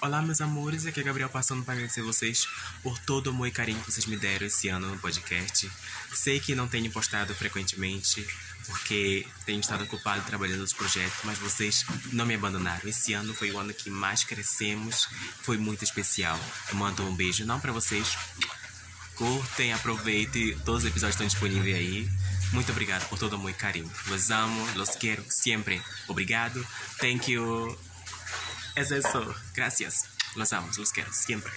Olá, meus amores, aqui é Gabriel passando para agradecer vocês por todo o amor e carinho que vocês me deram esse ano no podcast. Sei que não tenho postado frequentemente, porque tenho estado ocupado trabalhando nos projetos, mas vocês não me abandonaram. Esse ano foi o ano que mais crescemos, foi muito especial. Eu mando um beijo não para vocês. Curtem, aproveitem, todos os episódios estão disponíveis aí. Muito obrigado por todo o amor e carinho. Los amo, los quiero sempre. Obrigado. Thank you. Es eso. Gracias. Los amo, los quiero siempre.